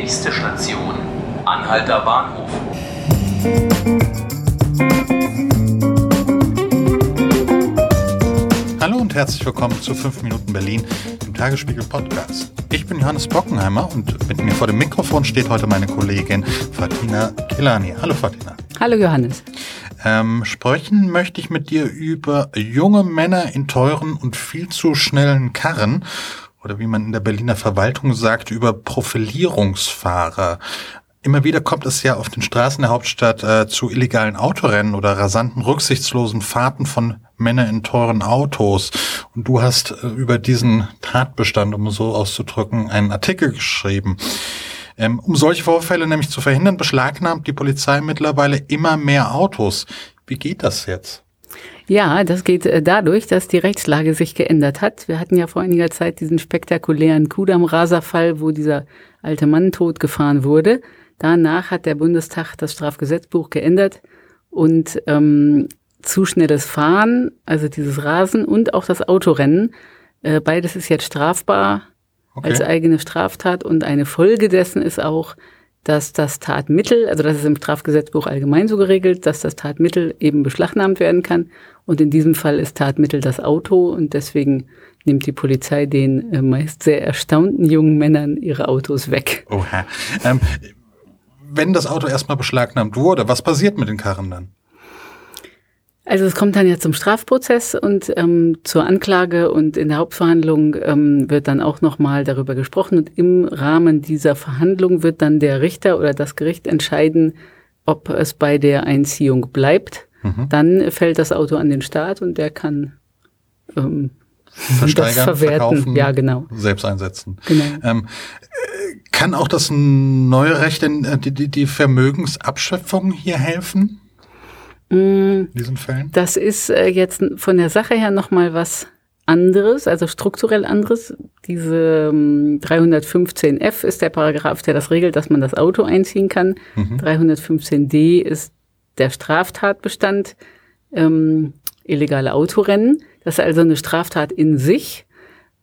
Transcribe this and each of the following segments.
Nächste Station, Anhalter Bahnhof. Hallo und herzlich willkommen zu 5 Minuten Berlin, dem Tagesspiegel Podcast. Ich bin Johannes Bockenheimer und mit mir vor dem Mikrofon steht heute meine Kollegin Fatina Kilani. Hallo Fatina. Hallo Johannes. Ähm, sprechen möchte ich mit dir über junge Männer in teuren und viel zu schnellen Karren oder wie man in der Berliner Verwaltung sagt, über Profilierungsfahrer. Immer wieder kommt es ja auf den Straßen der Hauptstadt äh, zu illegalen Autorennen oder rasanten, rücksichtslosen Fahrten von Männern in teuren Autos. Und du hast äh, über diesen Tatbestand, um so auszudrücken, einen Artikel geschrieben. Ähm, um solche Vorfälle nämlich zu verhindern, beschlagnahmt die Polizei mittlerweile immer mehr Autos. Wie geht das jetzt? Ja, das geht äh, dadurch, dass die Rechtslage sich geändert hat. Wir hatten ja vor einiger Zeit diesen spektakulären Kudam-Raser-Fall, wo dieser alte Mann tot gefahren wurde. Danach hat der Bundestag das Strafgesetzbuch geändert und ähm, zu schnelles Fahren, also dieses Rasen und auch das Autorennen, äh, beides ist jetzt strafbar okay. als eigene Straftat und eine Folge dessen ist auch, dass das Tatmittel, also das ist im Strafgesetzbuch allgemein so geregelt, dass das Tatmittel eben beschlagnahmt werden kann. Und in diesem Fall ist Tatmittel das Auto und deswegen nimmt die Polizei den äh, meist sehr erstaunten jungen Männern ihre Autos weg. Oha. Ähm, wenn das Auto erstmal beschlagnahmt wurde, was passiert mit den Karren dann? Also es kommt dann ja zum Strafprozess und ähm, zur Anklage und in der Hauptverhandlung ähm, wird dann auch nochmal darüber gesprochen und im Rahmen dieser Verhandlung wird dann der Richter oder das Gericht entscheiden, ob es bei der Einziehung bleibt. Mhm. Dann fällt das Auto an den Staat und der kann ähm, Versteigern, das verwerten. Verkaufen, ja, genau. selbst einsetzen. Genau. Ähm, kann auch das neue Recht äh, die, die Vermögensabschöpfung hier helfen? In diesen Fällen? Das ist äh, jetzt von der Sache her nochmal was anderes, also strukturell anderes. Diese 315f ähm, ist der Paragraph, der das regelt, dass man das Auto einziehen kann. Mhm. 315d ist der Straftatbestand ähm, illegale Autorennen. Das ist also eine Straftat in sich.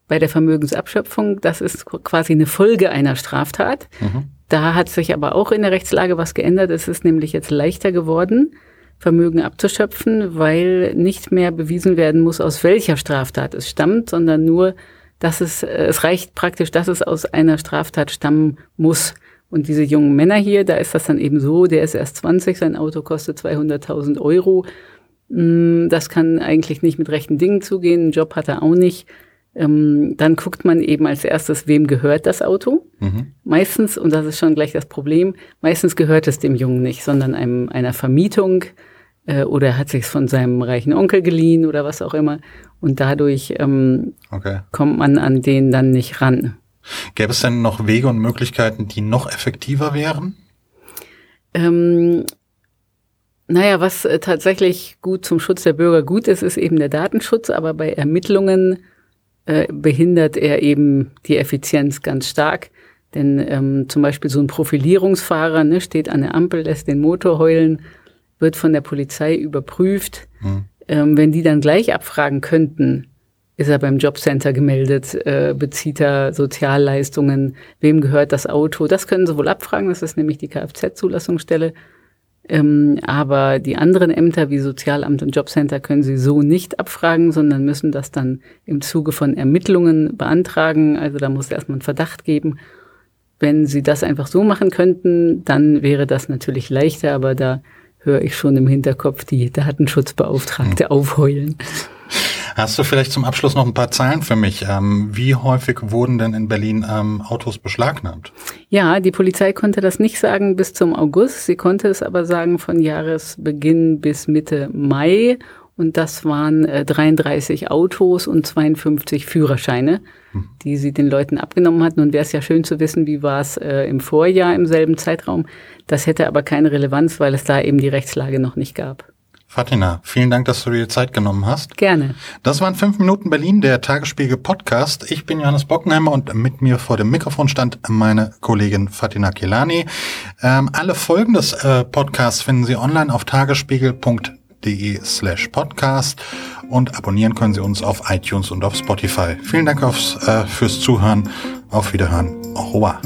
Bei der Vermögensabschöpfung, das ist quasi eine Folge einer Straftat. Mhm. Da hat sich aber auch in der Rechtslage was geändert. Es ist nämlich jetzt leichter geworden, Vermögen abzuschöpfen, weil nicht mehr bewiesen werden muss, aus welcher Straftat es stammt, sondern nur, dass es, es reicht praktisch, dass es aus einer Straftat stammen muss. Und diese jungen Männer hier, da ist das dann eben so, der ist erst 20, sein Auto kostet 200.000 Euro. Mm, das kann eigentlich nicht mit rechten Dingen zugehen, einen Job hat er auch nicht. Ähm, dann guckt man eben als erstes, wem gehört das Auto. Mhm. Meistens, und das ist schon gleich das Problem, meistens gehört es dem Jungen nicht, sondern einem, einer Vermietung äh, oder er hat sich von seinem reichen Onkel geliehen oder was auch immer. Und dadurch ähm, okay. kommt man an den dann nicht ran. Gäbe es denn noch Wege und Möglichkeiten, die noch effektiver wären? Ähm, naja, was äh, tatsächlich gut zum Schutz der Bürger gut ist, ist eben der Datenschutz, aber bei Ermittlungen äh, behindert er eben die Effizienz ganz stark. Denn ähm, zum Beispiel so ein Profilierungsfahrer ne, steht an der Ampel, lässt den Motor heulen, wird von der Polizei überprüft. Mhm. Ähm, wenn die dann gleich abfragen könnten, ist er beim Jobcenter gemeldet, äh, bezieht er Sozialleistungen, wem gehört das Auto, das können sie wohl abfragen, das ist nämlich die Kfz-Zulassungsstelle. Ähm, aber die anderen Ämter wie Sozialamt und Jobcenter können sie so nicht abfragen, sondern müssen das dann im Zuge von Ermittlungen beantragen. Also da muss erstmal ein Verdacht geben. Wenn sie das einfach so machen könnten, dann wäre das natürlich leichter, aber da höre ich schon im Hinterkopf die Datenschutzbeauftragte hm. aufheulen. Hast du vielleicht zum Abschluss noch ein paar Zahlen für mich? Ähm, wie häufig wurden denn in Berlin ähm, Autos beschlagnahmt? Ja, die Polizei konnte das nicht sagen bis zum August. Sie konnte es aber sagen von Jahresbeginn bis Mitte Mai. Und das waren äh, 33 Autos und 52 Führerscheine, hm. die sie den Leuten abgenommen hatten. Und wäre es ja schön zu wissen, wie war es äh, im Vorjahr im selben Zeitraum. Das hätte aber keine Relevanz, weil es da eben die Rechtslage noch nicht gab. Fatina, vielen Dank, dass du dir Zeit genommen hast. Gerne. Das waren fünf Minuten Berlin, der Tagesspiegel Podcast. Ich bin Johannes Bockenheimer und mit mir vor dem Mikrofon stand meine Kollegin Fatina Kelani. Ähm, alle Folgen des äh, Podcasts finden Sie online auf tagesspiegel.de slash podcast und abonnieren können Sie uns auf iTunes und auf Spotify. Vielen Dank aufs, äh, fürs Zuhören. Auf Wiederhören. Au revoir.